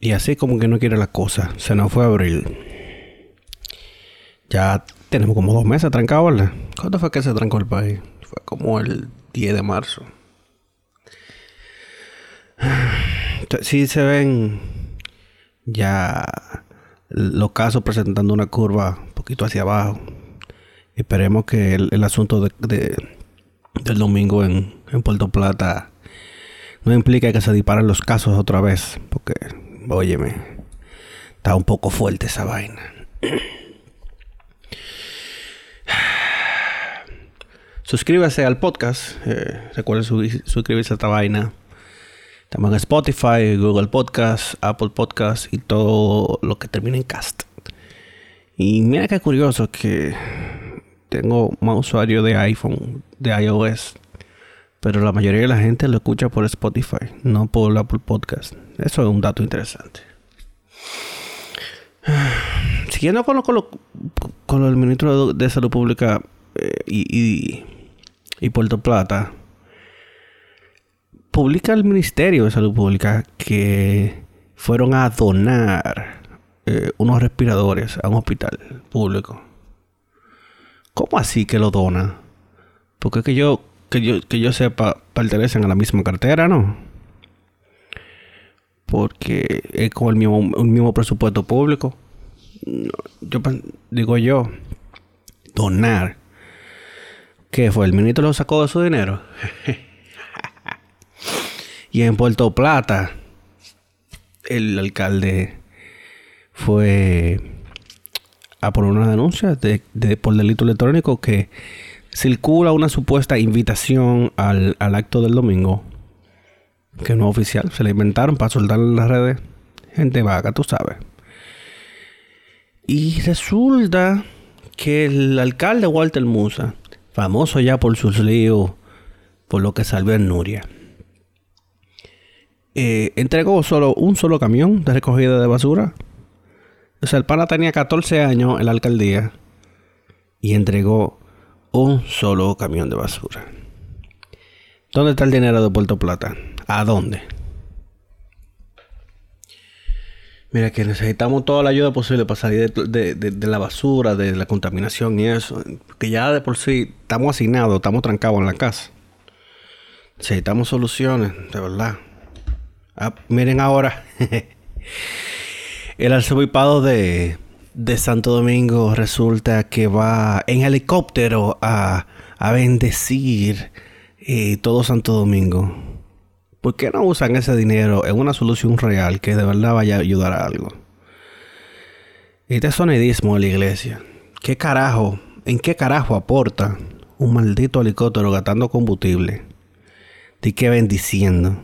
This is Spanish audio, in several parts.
Y así como que no quiere la cosa, se nos fue abril. Ya tenemos como dos meses trancados, ¿verdad? ¿Cuándo fue que se trancó el país? Fue como el 10 de marzo. Sí se ven ya los casos presentando una curva un poquito hacia abajo. Esperemos que el, asunto de, del domingo en, en Puerto Plata no implica que se disparen los casos otra vez. Porque, óyeme, está un poco fuerte esa vaina. Suscríbase al podcast. Eh, recuerden suscribirse a esta vaina. Estamos en Spotify, Google Podcast, Apple Podcast y todo lo que termine en cast. Y mira qué curioso que tengo más usuario de iPhone, de iOS. Pero la mayoría de la gente lo escucha por Spotify, no por Apple Podcast. Eso es un dato interesante. Siguiendo con lo, con, con el ministro de Salud Pública eh, y y Puerto Plata, publica el Ministerio de Salud Pública que fueron a donar eh, unos respiradores a un hospital público. ¿Cómo así que lo dona? Porque que yo, que yo, que yo sepa, pertenecen a la misma cartera, ¿no? Porque es con el mismo, mismo presupuesto público. Yo digo yo, donar ¿Qué fue? ¿El ministro lo sacó de su dinero? y en Puerto Plata, el alcalde fue a poner una denuncia de, por delito electrónico que circula una supuesta invitación al, acto del domingo que no es oficial. Se le inventaron para soltar en las redes. Gente vaga, tú sabes. Y resulta que el alcalde Walter Musa famoso ya por sus líos, por lo que salvó en Nuria. Eh, entregó solo un solo camión de recogida de basura. O sea, el pana tenía 14 años en la alcaldía y entregó un solo camión de basura. ¿Dónde está el dinero de Puerto Plata? ¿A dónde? Mira, que necesitamos toda la ayuda posible para salir de, la basura, de la contaminación y eso. Que ya de por sí estamos asignados, estamos trancados en la casa. Necesitamos soluciones, de verdad. Ah, miren ahora. El arzobispado de, de Santo Domingo resulta que va en helicóptero a, a bendecir eh, todo Santo Domingo. ¿Por qué no usan ese dinero en una solución real que de verdad vaya a ayudar a algo? Este sonidismo de la iglesia. ¿Qué carajo? ¿En qué carajo aporta un maldito helicóptero gastando combustible? ¿De qué bendiciendo?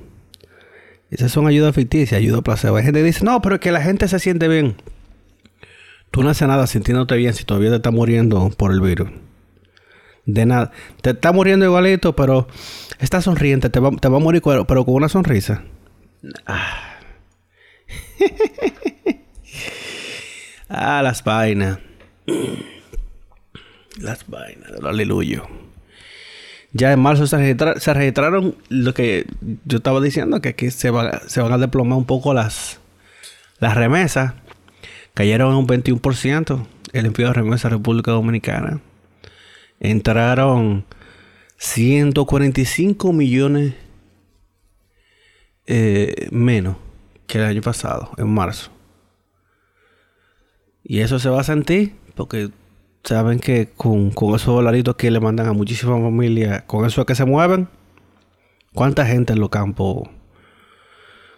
Esas son ayudas ficticias, ayuda placebo. Hay gente que dice, no, pero es que la gente se siente bien. Tú no haces nada sintiéndote bien si todavía te estás muriendo por el virus. De nada. Te está muriendo igualito, pero Está sonriente, te va, va a morir, pero con una sonrisa. Ah, ah las vainas. Las vainas del aleluya. Ya en marzo se, registraron lo que yo estaba diciendo, que aquí se, se van a desplomar un poco las, las remesas. Cayeron un 21% el envío de remesas a República Dominicana. Entraron 145 millones eh, menos que el año pasado, en marzo. Y eso se va a sentir porque saben que con, esos dolaritos que le mandan a muchísimas familias, con eso es que se mueven. ¿Cuánta gente en los campos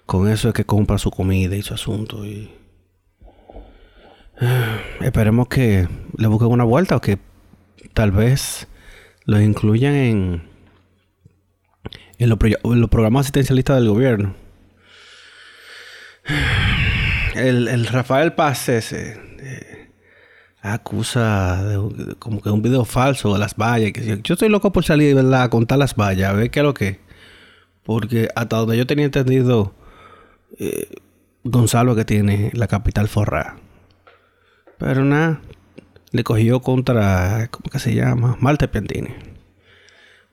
con eso es que compra su comida y su asunto? Y, esperemos que le busquen una vuelta o que tal vez los incluyan en, en, los, programas asistencialistas del gobierno. El, Rafael Paz eh, acusa de, como que un video falso de las vallas. Que, yo estoy loco por salir ¿verdad? a contar las vallas, a ver qué es lo que. Porque hasta donde yo tenía entendido, eh, Gonzalo que tiene la capital forrada. Pero nada, le cogió contra, ¿cómo que se llama? Malte Piantini.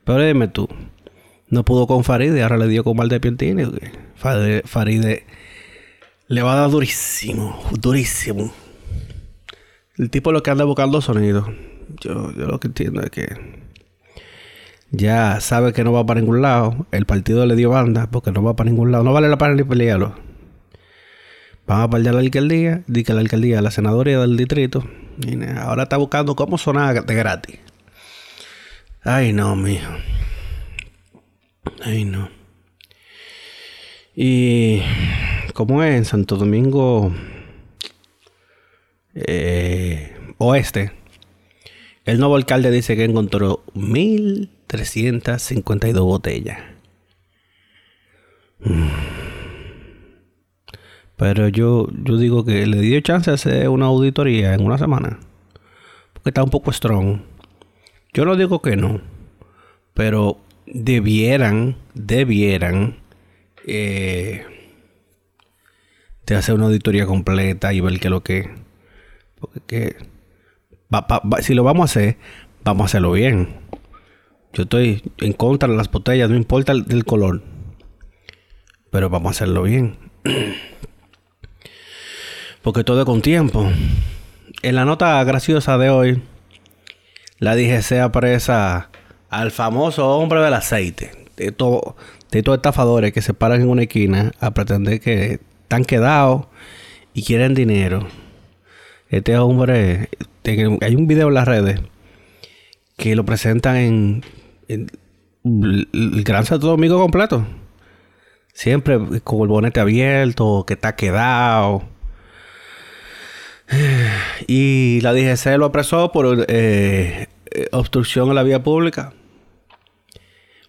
Pero dime tú, no pudo con Faride, ahora le dio con Malte Piantini. Faride, Le va a dar durísimo, durísimo. El tipo lo que anda buscando sonido. Yo, yo lo que entiendo es que ya sabe que no va para ningún lado. El partido le dio banda porque no va para ningún lado. No vale la pena ni pelearlo. Van a perder la alcaldía. Dice que la alcaldía, la senadoría del distrito. Y ahora está buscando cómo sonar de gratis. Ay, no, mijo. Ay, no. Y como es en Santo Domingo eh, Oeste, el nuevo alcalde dice que encontró 1352 botellas. Mm. Pero yo, yo digo que le dio chance de hacer una auditoría en una semana. Porque está un poco strong. Yo no digo que no. Pero debieran, debieran eh, de hacer una auditoría completa y ver qué es lo que. Porque si lo vamos a hacer, vamos a hacerlo bien. Yo estoy en contra de las botellas, no importa el, color. Pero vamos a hacerlo bien. Porque todo con tiempo. En la nota graciosa de hoy, la DGC apresa al famoso hombre del aceite. De, todo, de estafadores que se paran en una esquina a pretender que están quedados y quieren dinero. Este hombre, hay un video en las redes que lo presentan en, el Gran Santo Domingo completo. Siempre con el bonete abierto, que está quedado. Y la DGC lo apresó por eh, obstrucción a la vía pública.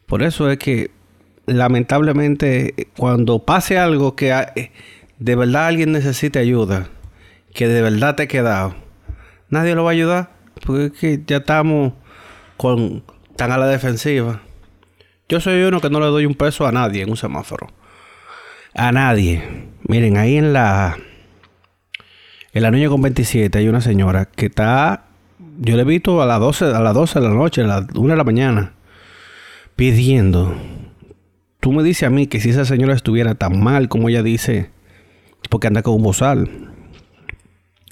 Por eso es que, lamentablemente, cuando pase algo que eh, de verdad alguien necesite ayuda, que de verdad te he quedado, nadie lo va a ayudar. Porque es que ya estamos tan a la defensiva. Yo soy uno que no le doy un peso a nadie en un semáforo. A nadie. Miren, ahí en la. En la niña con 27 hay una señora que está. Yo le he visto a las 12, a las 12 de la noche, a las 1 de la mañana, pidiendo. Tú me dices a mí que si esa señora estuviera tan mal como ella dice, porque anda con un bozal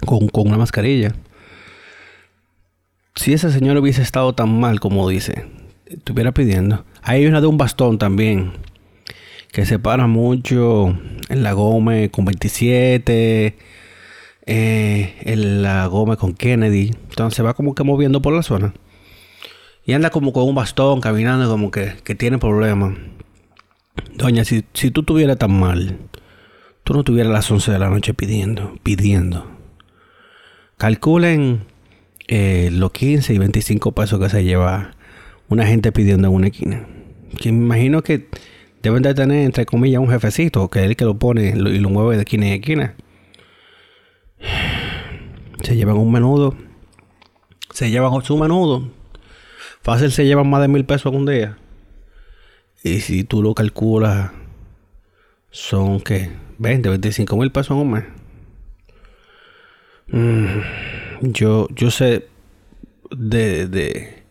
con, una mascarilla. Si ese señor hubiese estado tan mal como dice, estuviera pidiendo. Hay una de un bastón también, que se para mucho en la Gómez con 27, eh, en la Gómez con Kennedy. Entonces va como que moviendo por la zona. Y anda como con un bastón, caminando como que, tiene problemas. Doña, si, si tú estuvieras tan mal, tú no estuvieras a las 11 de la noche pidiendo, pidiendo. Calculen eh, los 15 y 25 pesos que se lleva una gente pidiendo en una esquina. Que me imagino que deben de tener, entre comillas, un jefecito, que es el que lo pone y lo mueve de esquina en esquina. Se llevan un menudo. Se llevan su menudo. Fácil se llevan más de mil pesos en un día. Y si tú lo calculas, son que 20, 25 mil pesos en un mes. Mm, yo, yo sé de, de,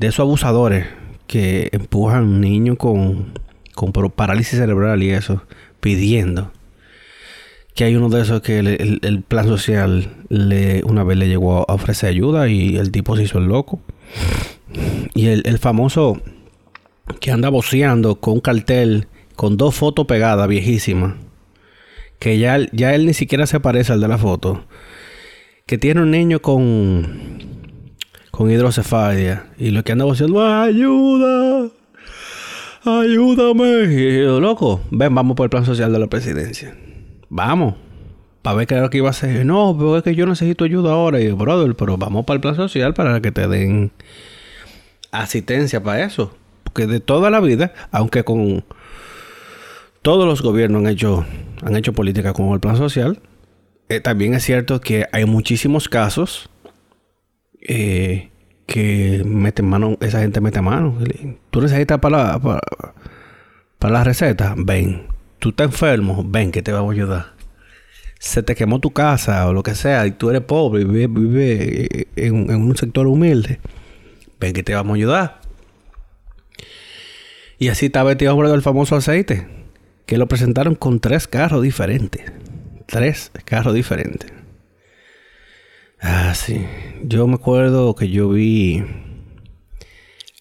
esos abusadores que empujan niños con, con parálisis cerebral y eso, pidiendo. Que hay uno de esos que el, plan social le, una vez le llegó a ofrecer ayuda y el tipo se hizo el loco. Y el, famoso que anda boceando con un cartel con dos fotos pegadas viejísimas que ya, ya él ni siquiera se parece al de la foto, que tiene un niño con, con hidrocefalia y lo que anda diciendo, ayuda, ayúdame. Y loco, ven, vamos por el plan social de la presidencia. Vamos. Para ver qué era lo que iba a hacer. No, pero es que yo necesito ayuda ahora. Y brother, pero vamos para el plan social para que te den asistencia para eso. Porque de toda la vida, aunque con todos los gobiernos han hecho, han hecho política con el plan social. Eh, también es cierto que hay muchísimos casos eh, que meten mano, esa gente mete mano. Tú necesitas para la, para, la receta, ven. Tú estás enfermo, ven que te vamos a ayudar. Se te quemó tu casa o lo que sea y tú eres pobre y vives en, en un sector humilde, ven que te vamos a ayudar. Y así está vestido hombre del famoso aceite que lo presentaron con tres carros diferentes. Tres carros diferentes. Ah, sí. Yo me acuerdo que yo vi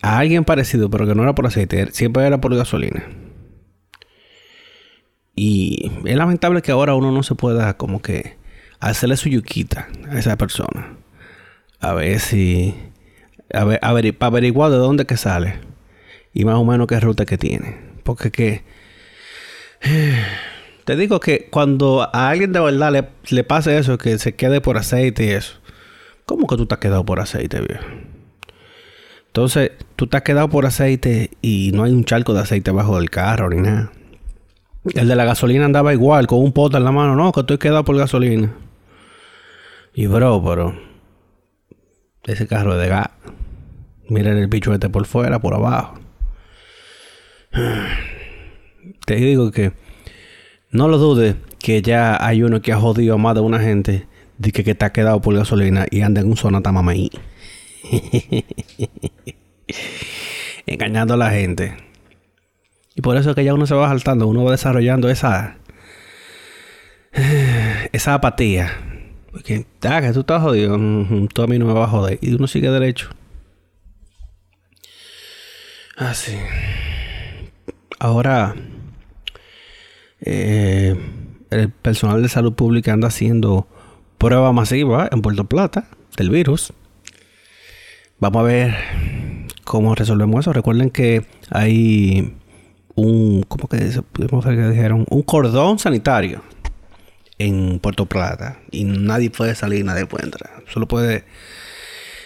a alguien parecido, pero que no era por aceite, siempre era por gasolina. Y es lamentable que ahora uno no se pueda como que hacerle su yuquita a esa persona. A ver si... A ver, para averiguar de dónde que sale. Y más o menos qué ruta que tiene. Porque que... Te digo que cuando a alguien de verdad le, le pase eso, que se quede por aceite y eso. ¿Cómo que tú te has quedado por aceite, viejo? Entonces, tú te has quedado por aceite y no hay un charco de aceite bajo del carro ni nada. El de la gasolina andaba igual, con un pote en la mano. No, que estoy quedado por gasolina. Y bro, pero... Ese carro es de gas. Miren el bicho este por fuera, por abajo. Te digo que... No lo dudes que ya hay uno que ha jodido a más de una gente de que, que ha quedado por gasolina y anda en un zona tamamaí. Engañando a la gente. Por eso es que ya uno se va saltando, uno va desarrollando esa esa apatía. Porque, ah, que tú estás jodido, tú a mí no me vas a joder. Y uno sigue derecho. Así. Ah, Ahora, eh, el personal de salud pública anda haciendo prueba masiva en Puerto Plata del virus. Vamos a ver cómo resolvemos eso. Recuerden que hay un, ¿cómo que, dijeron? Un cordón sanitario en Puerto Plata y nadie puede salir, nadie puede entrar. Solo puede,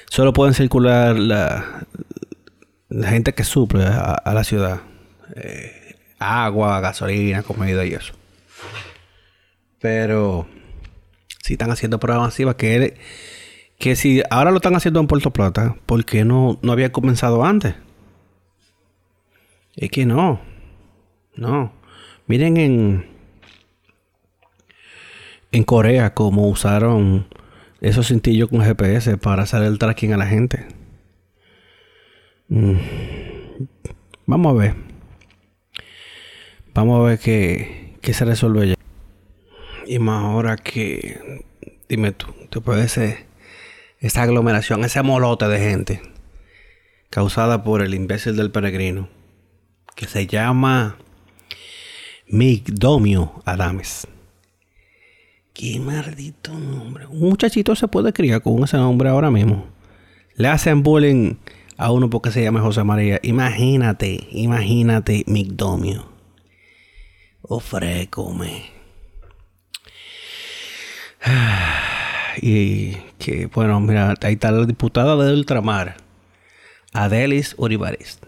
solo pueden circular la, la gente que suple a, la ciudad. Eh, agua, gasolina, comida y eso. Pero si están haciendo pruebas masivas, que, que si ahora lo están haciendo en Puerto Plata, ¿por qué no, no había comenzado antes? Es que no. No. Miren en. En Corea, como usaron esos cintillos con GPS para hacer el tracking a la gente. Mm. Vamos a ver. Vamos a ver qué, qué se resuelve ya. Y más ahora que, dime tú, te puede ser esta aglomeración, ese molote de gente causada por el imbécil del peregrino, que se llama Migdomio Adames. Qué maldito nombre. Un muchachito se puede criar con ese nombre ahora mismo. Le hacen bullying a uno porque se llama José María. Imagínate, imagínate Migdomio. Ofrécome. Y que, bueno, mira, ahí está la diputada de Ultramar, Adelis Uribares.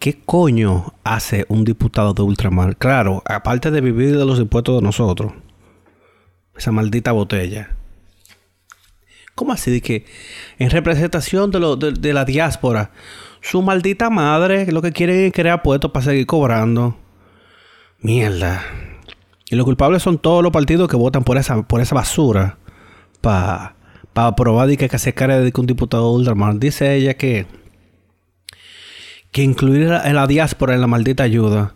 ¿Qué coño hace un diputado de Ultramar? Claro, aparte de vivir de los impuestos de nosotros. Esa maldita botella. ¿Cómo así? De que en representación de, de, la diáspora, su maldita madre lo que quiere es crear puestos para seguir cobrando. Mierda. Y los culpables son todos los partidos que votan por esa, por esa basura para pa aprobar y que, se cargue de que un diputado ultramar. Dice ella que, que incluir en la diáspora en la maldita ayuda.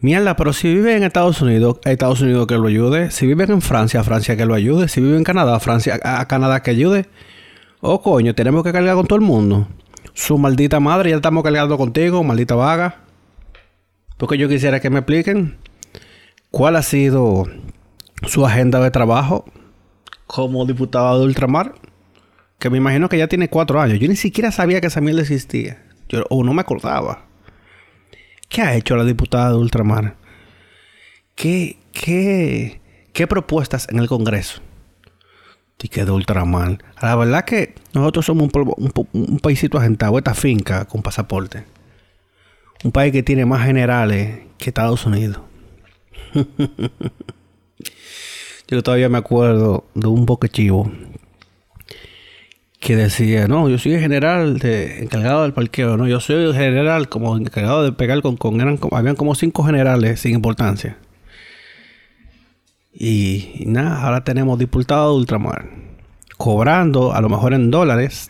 Mierda, pero si vive en Estados Unidos, Estados Unidos que lo ayude. Si vive en Francia, Francia que lo ayude. Si vive en Canadá, Francia, a Canadá que ayude. Oh, coño, tenemos que cargar con todo el mundo. Su maldita madre, ya estamos cargando contigo, maldita vaga. Porque yo quisiera que me expliquen ¿Cuál ha sido su agenda de trabajo como diputado de Ultramar? Que me imagino que ya tiene cuatro años. Yo ni siquiera sabía que esa mierda existía. Yo, o no me acordaba. ¿Qué ha hecho la diputada de Ultramar? ¿Qué, qué, qué propuestas en el Congreso? Y que de Ultramar. La verdad que nosotros somos un, un paísito agentado, esta finca con pasaporte. Un país que tiene más generales que Estados Unidos. yo todavía me acuerdo de un chivo que decía, no, yo soy el general encargado del parqueo, no, yo soy el general como encargado de pegar con, con eran habían como cinco generales sin importancia. Y, nada, ahora tenemos diputado de ultramar, cobrando a lo mejor en dólares,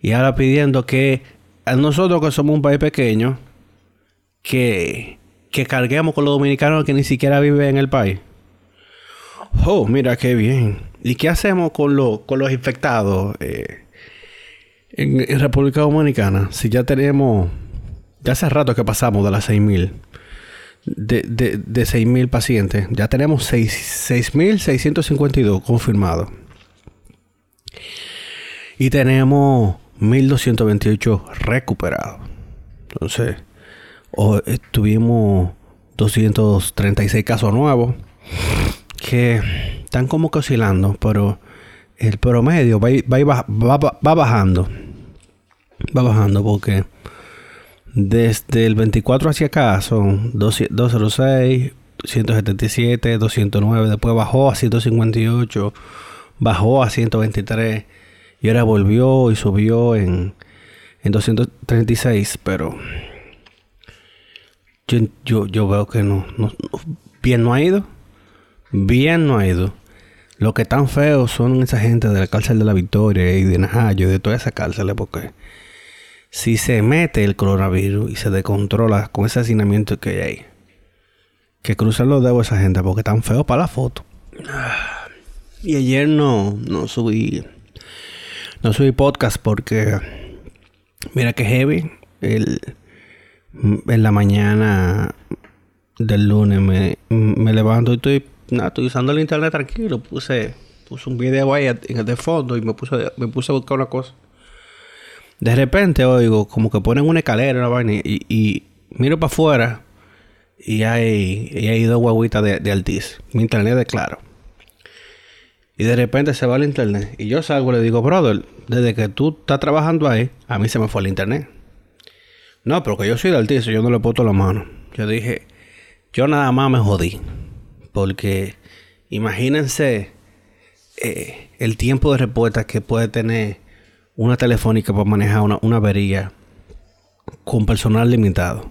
y ahora pidiendo que a nosotros que somos un país pequeño, que que carguemos con los dominicanos que ni siquiera viven en el país. Oh, mira qué bien. ¿Y qué hacemos con, con los infectados eh, en, República Dominicana? Si ya tenemos, ya hace rato que pasamos de las 6.000, de, de, de 6.000 pacientes, ya tenemos 6.652 confirmados. Y tenemos 1.228 recuperados. Entonces, tuvimos 236 casos nuevos que están como que oscilando, pero el promedio va, bajando. Va bajando porque desde el 24 hacia acá son 206, 177, 209, después bajó a 158, bajó a 123 y ahora volvió y subió en, en 236, pero yo, yo, veo que no, bien no ha ido. Bien no ha ido. Lo que tan feo son esa gente de la cárcel de la Victoria y de Najayo y de toda esa cárcel, porque si se mete el coronavirus y se descontrola con ese hacinamiento que hay, que cruzan los dedos esa gente porque tan feo para la foto. Y ayer no, no subí, no subí podcast porque, mira que heavy, el, en la mañana del lunes me, me levanto y estoy nada, estoy usando el internet tranquilo. Puse, puse un video ahí de fondo y me puse, me puse a buscar una cosa. De repente oigo como que ponen una escalera una vaina y, y miro para afuera y hay, y hay dos guaguitas de, de. Mi internet es claro. Y de repente se va el internet. Y yo salgo y le digo, brother, desde que tú estás trabajando ahí, a mí se me fue el internet. No, porque yo soy de Altiz, yo no le puesto la mano. Yo dije, yo nada más me jodí. Porque imagínense eh, el tiempo de respuesta que puede tener una telefónica para manejar una, una avería con personal limitado.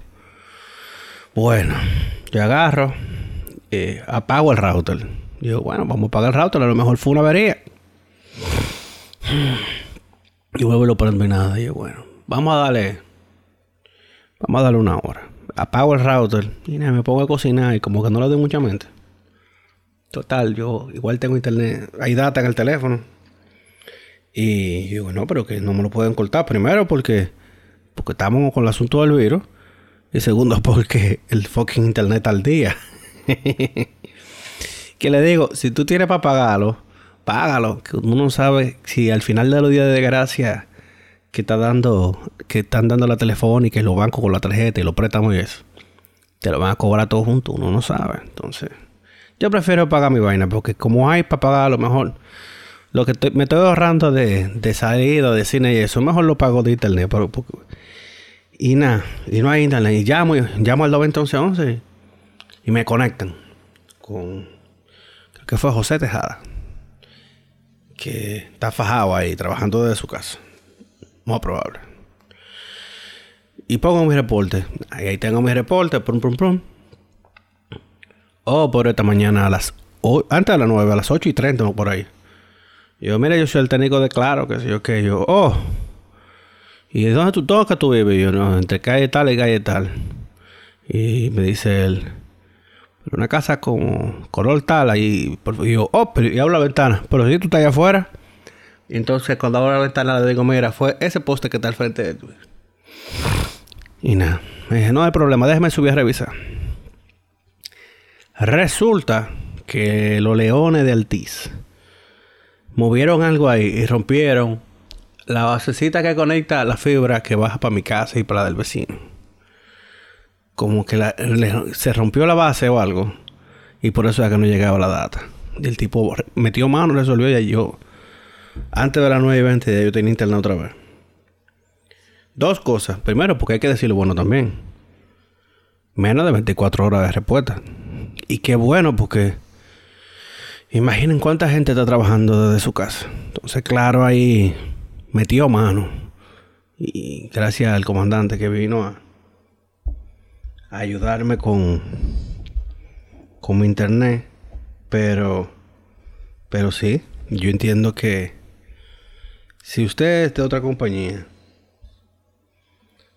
Bueno, yo agarro, eh, apago el router. Digo, bueno, vamos a apagar el router, a lo mejor fue una avería. Y vuelvo y lo prendo y nada. Digo, bueno, vamos a darle, vamos a darle una hora. Apago el router y nada, me pongo a cocinar y como que no le doy mucha mente. Total, yo igual tengo internet, hay data en el teléfono. Y digo, no, pero que no me lo pueden cortar. Primero porque, porque estamos con el asunto del virus. Y segundo porque el fucking internet al día. que le digo, si tú tienes para pagarlo, págalo. Que uno no sabe si al final de los días de gracia que está dando, que están dando la telefónica y los bancos con la tarjeta y los préstamos y eso, te lo van a cobrar todo junto, uno no sabe. Entonces, yo prefiero pagar mi vaina porque como hay para pagar a lo mejor lo que me estoy ahorrando de, de salida, de cine y eso, mejor lo pago de internet. Pero, y nada, y no hay internet. Y llamo, llamo al 911 y me conectan con, creo que fue José Tejada, que está fajado ahí trabajando desde su casa. Más probable. Y pongo mi reporte. Ahí tengo mi reporte, prum, prum, prum. Oh, por esta mañana a las... antes de las 9, a las 8 y 30, por ahí. Yo, mira, yo soy el técnico de Claro, que sé yo qué. Yo, oh. ¿Y dónde tú tocas tú vives? Yo, no, entre calle tal y calle tal. Y me dice él, una casa con color tal ahí. Y yo, oh, pero y abro la ventana. Pero si tú estás allá afuera. Y entonces cuando abro la ventana le digo, mira, fue ese poste que está al frente de tú. Y nada. Me dije, no hay problema, déjeme subir a revisar. Resulta que los leones de Altiz movieron algo ahí y rompieron la basecita que conecta la fibra que baja para mi casa y para la del vecino. Como que se rompió la base o algo. Y por eso es que no llegaba la data. El tipo metió mano, resolvió y yo. Antes de las 9 y 20 ya yo tenía internet otra vez. Dos cosas. Primero, porque hay que decirlo bueno también. Menos de 24 horas de respuesta. Y qué bueno porque imaginen cuánta gente está trabajando desde su casa. Entonces, claro, ahí metió mano. Y gracias al comandante que vino a, ayudarme con, con mi internet. Pero, pero sí, yo entiendo que si usted es de otra compañía,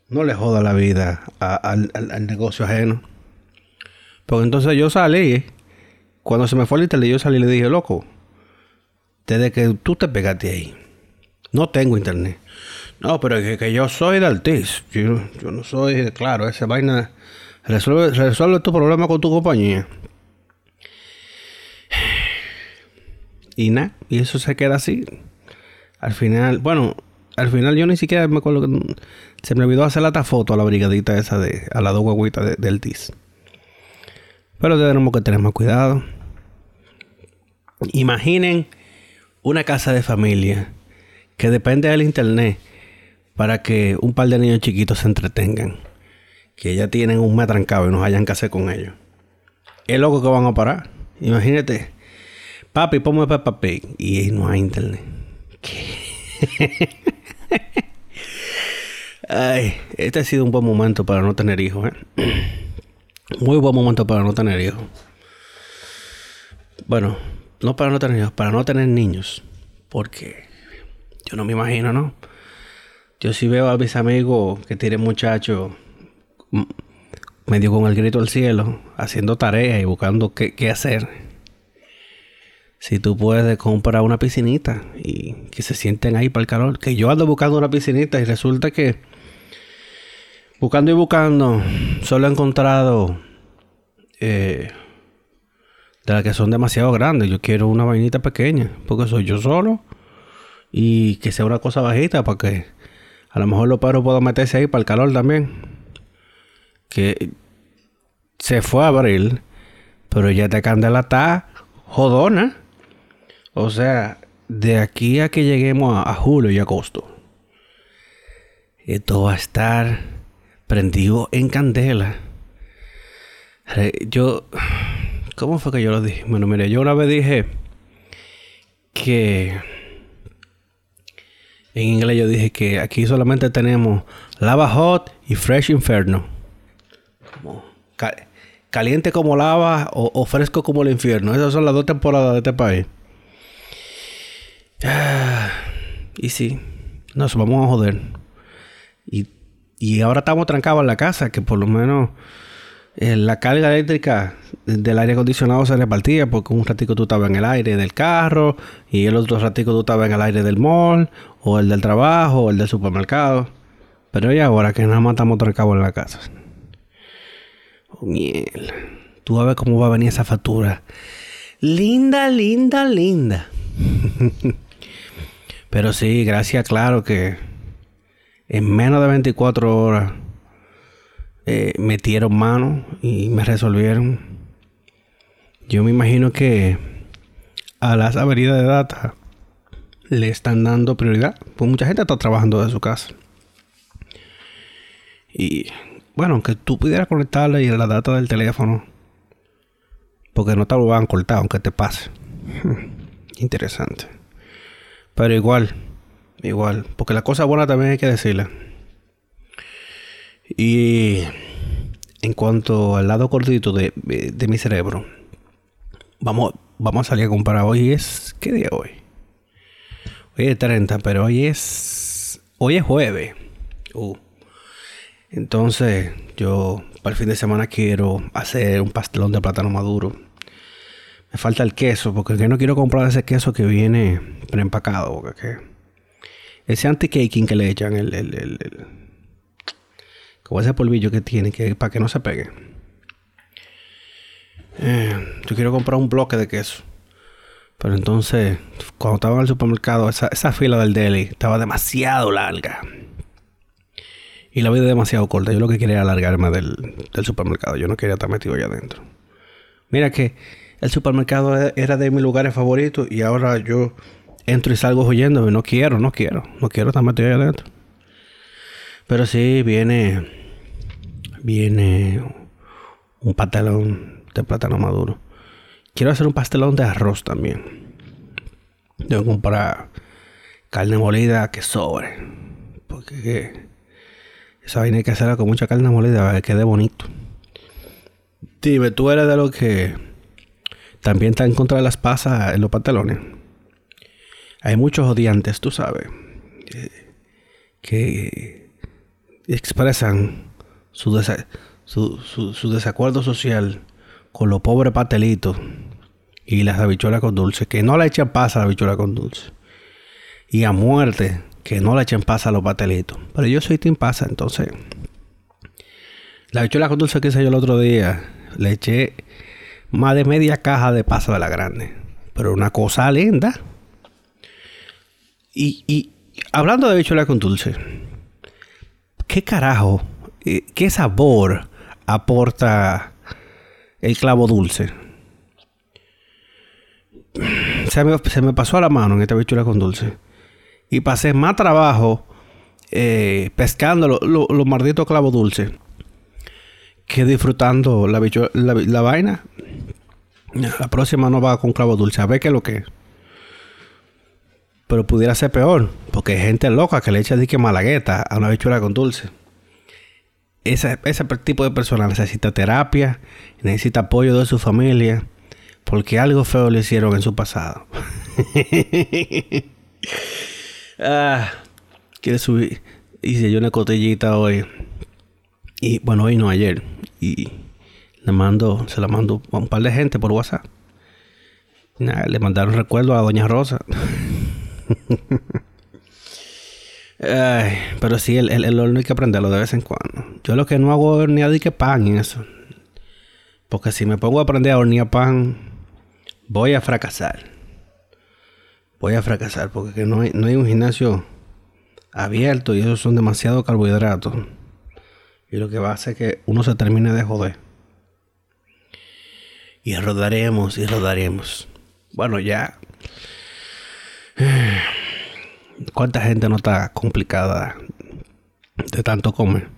no le joda la vida al negocio ajeno. Porque entonces yo salí, cuando se me fue el internet, yo salí y le dije, loco, desde que tú te pegaste ahí, no tengo internet. No, pero es que, yo soy de Altis. Yo, no soy, claro, esa vaina. Resuelve, resuelve tu problema con tu compañía. Y nada, y eso se queda así. Al final, bueno, al final yo ni siquiera me acuerdo que se me olvidó hacer la foto a la brigadita esa de, a la dos huevitas del TIS. Pero tenemos que tener más cuidado. Imaginen una casa de familia que depende del internet para que un par de niños chiquitos se entretengan. Que ya tienen un mes trancado y no hayan que hacer con ellos. Es loco que van a parar. Imagínate. Papi, ponme Peppa Pig. Y no hay internet. Ay, este ha sido un buen momento para no tener hijos, ¿eh? Muy buen momento para no tener hijos. Bueno, no para no tener hijos, para no tener niños. Porque yo no me imagino, ¿no? Yo sí veo a mis amigos que tienen muchachos medio con el grito al cielo, haciendo tareas y buscando qué, qué hacer. Si tú puedes comprar una piscinita y que se sienten ahí para el calor. Que yo ando buscando una piscinita y resulta que buscando y buscando solo he encontrado eh, de las que son demasiado grandes. Yo quiero una vainita pequeña porque soy yo solo y que sea una cosa bajita para que a lo mejor los perros pueden meterse ahí para el calor también. Que se fue a abril, pero ya te candela está jodona. O sea, de aquí a que lleguemos a, julio y agosto, esto va a estar prendido en candela. Yo, ¿cómo fue que yo lo dije? Bueno, mire, yo una vez dije que en inglés yo dije que aquí solamente tenemos lava hot y fresh inferno. caliente como lava o, fresco como el infierno. Esas son las dos temporadas de este país. Ah, y sí, nos vamos a joder. Y, y ahora estamos trancados en la casa, que por lo menos eh, la carga eléctrica del aire acondicionado se repartía porque un ratico tú estabas en el aire del carro y el otro ratico tú estabas en el aire del mall o el del trabajo o el del supermercado. Pero ya ahora que nada más estamos trancados en la casa. Oh, miel. Tú vas a ver cómo va a venir esa factura. Linda, linda, linda. Pero sí, gracias, claro que en menos de 24 horas eh, metieron mano y me resolvieron. Yo me imagino que a las avenidas de data le están dando prioridad. Pues mucha gente está trabajando de su casa. Y bueno, aunque tú pudieras conectarle y la data del teléfono, porque no te lo van a cortar, aunque te pase. Interesante. Pero igual, igual, porque la cosa buena también hay que decirla. Y en cuanto al lado cortito de, mi cerebro, vamos, vamos a salir a comparar. Hoy es. ¿Qué día hoy? Hoy es 30, pero hoy es. Hoy es jueves. Uh. Entonces, yo para el fin de semana quiero hacer un pastelón de plátano maduro. Me falta el queso, porque yo no quiero comprar ese queso que viene preempacado. Porque ese anti-caking que le echan, el, el como ese polvillo que tiene que, para que no se pegue. Eh, yo quiero comprar un bloque de queso. Pero entonces, cuando estaba en el supermercado, esa, fila del deli estaba demasiado larga. Y la vida demasiado corta. Yo lo que quería era alargarme del, del supermercado. Yo no quería estar metido allá adentro. Mira que el supermercado era de mis lugares favoritos y ahora yo entro y salgo huyendo. No quiero, no quiero. No quiero estar metido allá adentro. Pero sí, viene viene un pastelón de plátano maduro. Quiero hacer un pastelón de arroz también. Que comprar carne molida que sobre. Porque esa vaina hay que hacerla con mucha carne molida para que quede bonito. Dime, tú eres de los que también está en contra de las pasas en los pantalones. Hay muchos odiantes, tú sabes, que expresan su, desacuerdo social con los pobres pastelitos y las habichuelas con dulce, que no le echan pasa a la habichuela con dulce. Y a muerte, que no le echen pasa a los pastelitos. Pero yo soy team pasa, entonces. La habichuela con dulce que hice yo el otro día, le eché más de media caja de pasa de la grande. Pero una cosa linda. Y, hablando de habichuela con dulce, ¿qué carajo, eh, qué sabor aporta el clavo dulce? Se me, pasó a la mano en esta habichuela con dulce. Y pasé más trabajo eh, pescando los lo, malditos clavos dulces que disfrutando la, la, la, vaina. La próxima no va con clavo dulce. A ver qué es lo que es. Pero pudiera ser peor. Porque hay gente loca que le echa dique malagueta a una bichuela con dulce. Ese, ese tipo de persona necesita terapia. Necesita apoyo de su familia. Porque algo feo le hicieron en su pasado. ah, quiere subir. Hice yo una cotillita hoy. Y bueno, hoy no ayer. Y le mando, se la mando a un par de gente por WhatsApp. le mandaron recuerdo a Doña Rosa. pero sí, el, el, horno hay que aprenderlo de vez en cuando. Yo lo que no hago es hornear que pan y eso. Porque si me pongo a aprender a hornear pan, voy a fracasar. Voy a fracasar porque no hay, no hay un gimnasio abierto y esos son demasiados carbohidratos. Y lo que va a hacer es que uno se termine de joder. Y rodaremos y rodaremos. Bueno, ya. ¿Cuánta gente no está complicada de tanto comer?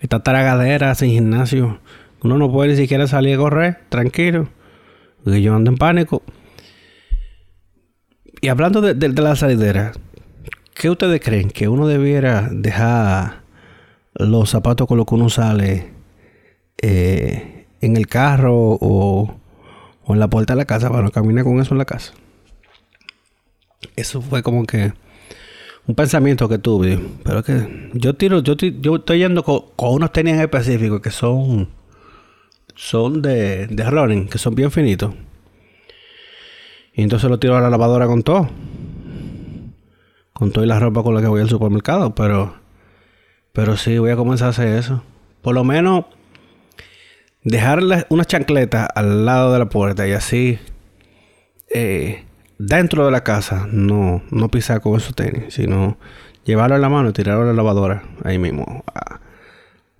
Esta tragadera sin gimnasio. Uno no puede ni siquiera salir a correr tranquilo. Porque yo ando en pánico. Y hablando de, de la salidera, ¿qué ustedes creen? ¿Que uno debiera dejar los zapatos con los que uno sale eh, en el carro o, en la puerta de la casa para no caminar con eso en la casa. Eso fue como que un pensamiento que tuve. Pero que yo tiro, yo, yo estoy yendo con, unos tenis en específico que son son de, de running, que son bien finitos. Y entonces lo tiro a la lavadora con todo. Con toda la ropa con la que voy al supermercado. Pero pero sí, voy a comenzar a hacer eso. Por lo menos dejarle una chancleta al lado de la puerta y así eh, dentro de la casa no, no pisar con esos tenis, sino llevarlo en la mano y tirarlo a la lavadora ahí mismo. Ah,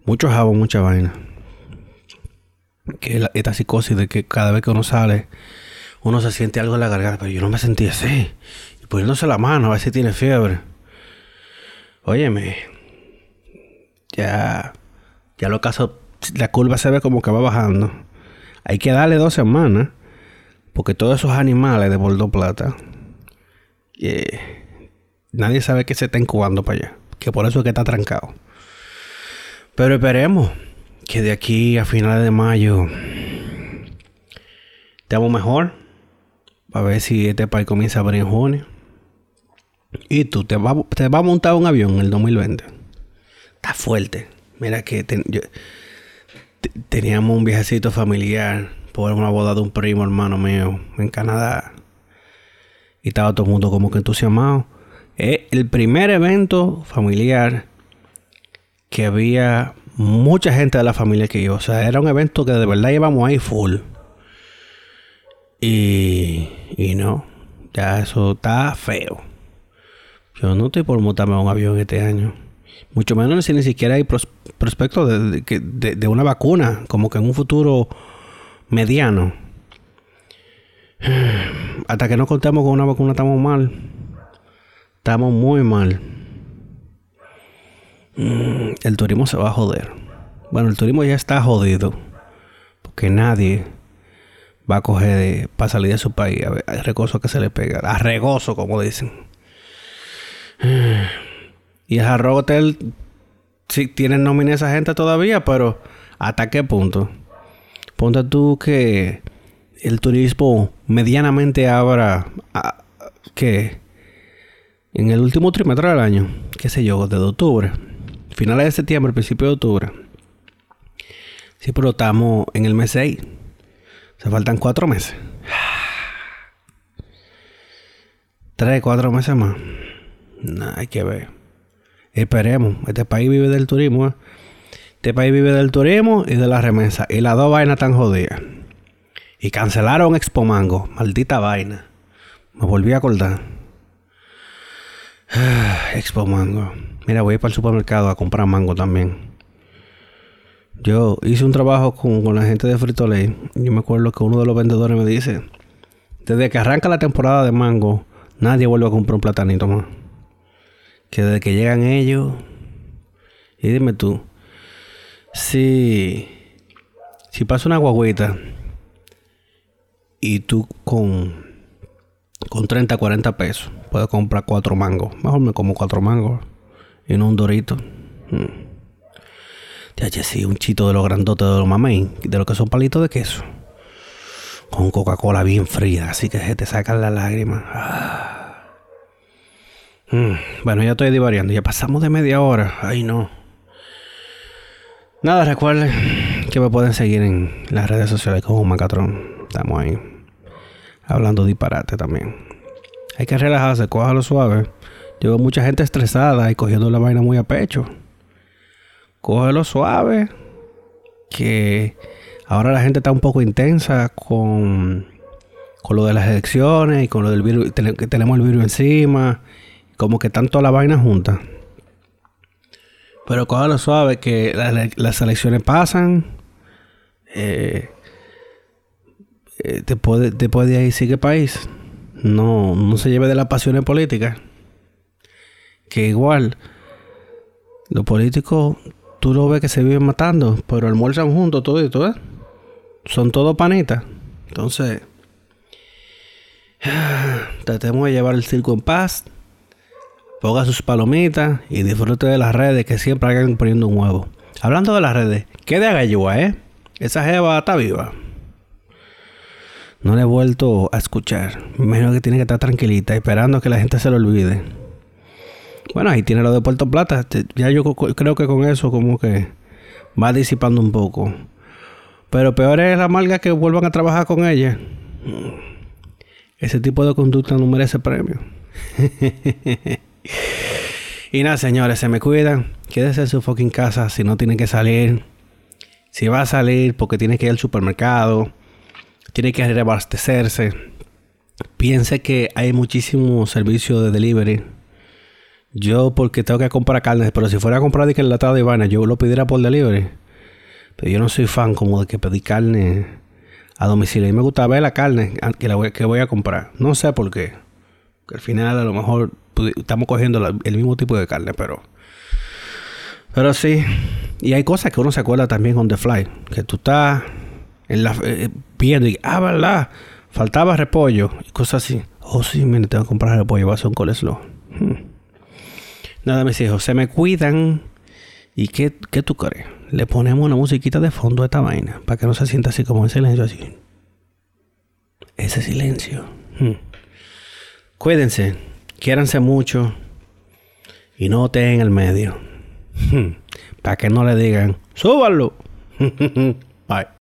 mucho jabón, mucha vaina. Que esta psicosis de que cada vez que uno sale, uno se siente algo en la garganta, pero yo no me sentí así. Y poniéndose la mano a ver si tiene fiebre. Óyeme, ya, ya lo caso, la curva se ve como que va bajando. Hay que darle dos semanas, porque todos esos animales de Bordo Plata, eh, nadie sabe que se está incubando para allá, que por eso es que está trancado. Pero esperemos que de aquí a finales de mayo estemos mejor. A ver si este país comienza a abrir en junio. Y tú te vas te va a montar un avión en el 2020 está fuerte. Mira que teníamos un viajecito familiar por una boda de un primo hermano mío en Canadá. Y estaba todo el mundo como que entusiasmado. Es el primer evento familiar que había mucha gente de la familia que iba. O sea, era un evento que de verdad íbamos ahí full. Y, y no, ya eso está feo. Yo no estoy por montarme a un avión este año. Mucho menos si ni siquiera hay prospecto de, una vacuna, como que en un futuro mediano. Hasta que no contemos con una vacuna estamos mal. Estamos muy mal. Mm, el turismo se va a joder. Bueno, el turismo ya está jodido. Porque nadie va a coger para salir de su país. A regozo que se le pega. A regozo, como dicen. Y el Hotel sí tienen nómina esa gente todavía, pero ¿hasta qué punto? Ponte tú que el turismo medianamente abra que en el último trimestre del año, qué sé yo, desde octubre, finales de septiembre, principio de octubre. Sí, pero estamos en el mes 6. Se faltan cuatro meses. Tres, cuatro meses más. hay que ver. Esperemos. Este país vive del turismo. ¿eh? Este país vive del turismo y de la remesa. Y las dos vainas tan jodidas. Y cancelaron Expo Mango. Maldita vaina. Me volví a acordar. Expo Mango. Mira, voy a ir para el supermercado a comprar mango también. Yo hice un trabajo con, la gente de Frito Lay. Yo me acuerdo que uno de los vendedores me dice: Desde que arranca la temporada de mango, nadie vuelve a comprar un platanito más. Que desde que llegan ellos. Y dime tú, si, pasa una guaguita y tú con, con 30, 40 pesos puedes comprar cuatro mangos, mejor me como cuatro mangos y no un dorito. Hmm. Ya, sí, un chito de los grandotes de los mamey, de lo que son palitos de queso. Con Coca-Cola bien fría, así que te sacan las lágrimas. Ah. Mm, bueno, ya estoy divariando. Ya pasamos de media hora. Ay, no. Nada, recuerden que me pueden seguir en las redes sociales como Macatrón. Estamos ahí. Hablando disparate también. Hay que relajarse, cójalo suave. Yo mucha gente estresada y cogiendo la vaina muy a pecho cógelo suave. Que ahora la gente está un poco intensa con, con lo de las elecciones y con lo del virus, que tenemos el virus encima. Como que tanto la vaina junta. Pero cógelo suave, que las elecciones pasan. Eh, eh, después, de, ahí sigue país. No, no se lleve de las pasiones políticas. Que igual, los políticos tú lo ves que se viven matando, pero almuerzan juntos todo y todo. Son todos panitas. Entonces, tratemos de llevar el circo en paz. Ponga sus palomitas y disfrute de las redes que siempre hagan poniendo un huevo. Hablando de las redes, ¿qué de Agayua, eh? Esa jeva está viva. No le he vuelto a escuchar. Me imagino que tiene que estar tranquilita, esperando que la gente se lo olvide. Bueno, ahí tiene lo de Puerto Plata. Ya yo creo que con eso como que va disipando un poco. Pero peor es la malga que vuelvan a trabajar con ella. Ese tipo de conducta no merece premio. y nada, señores, se me cuidan. Quédese en su fucking casa si no tienen que salir. Si va a salir porque tiene que ir al supermercado, tiene que reabastecerse. Piense que hay muchísimos servicios de delivery yo, porque tengo que comprar carne, pero si fuera a comprar de que el latado de Ivana, yo lo pidiera por delivery. Pero yo no soy fan como de que pedí carne a domicilio. Y me gusta ver la carne que, la voy, que voy a comprar. No sé por qué. Que al final a lo mejor estamos cogiendo el mismo tipo de carne, pero. Pero sí. Y hay cosas que uno se acuerda también on the fly. Que tú estás la, eh, viendo y, ah, ¿verdad? Faltaba repollo y cosas así. Oh, sí, mire, tengo que comprar repollo, va a ser un coleslaw. Hmm. Nada, mis hijos, se me cuidan. ¿Y qué, qué tú crees? Le ponemos una musiquita de fondo a esta vaina para que no se sienta así como en silencio, así. Ese silencio. Hmm. Cuídense, quiéranse mucho y no te en el medio. Hmm. para que no le digan, súbanlo. Bye.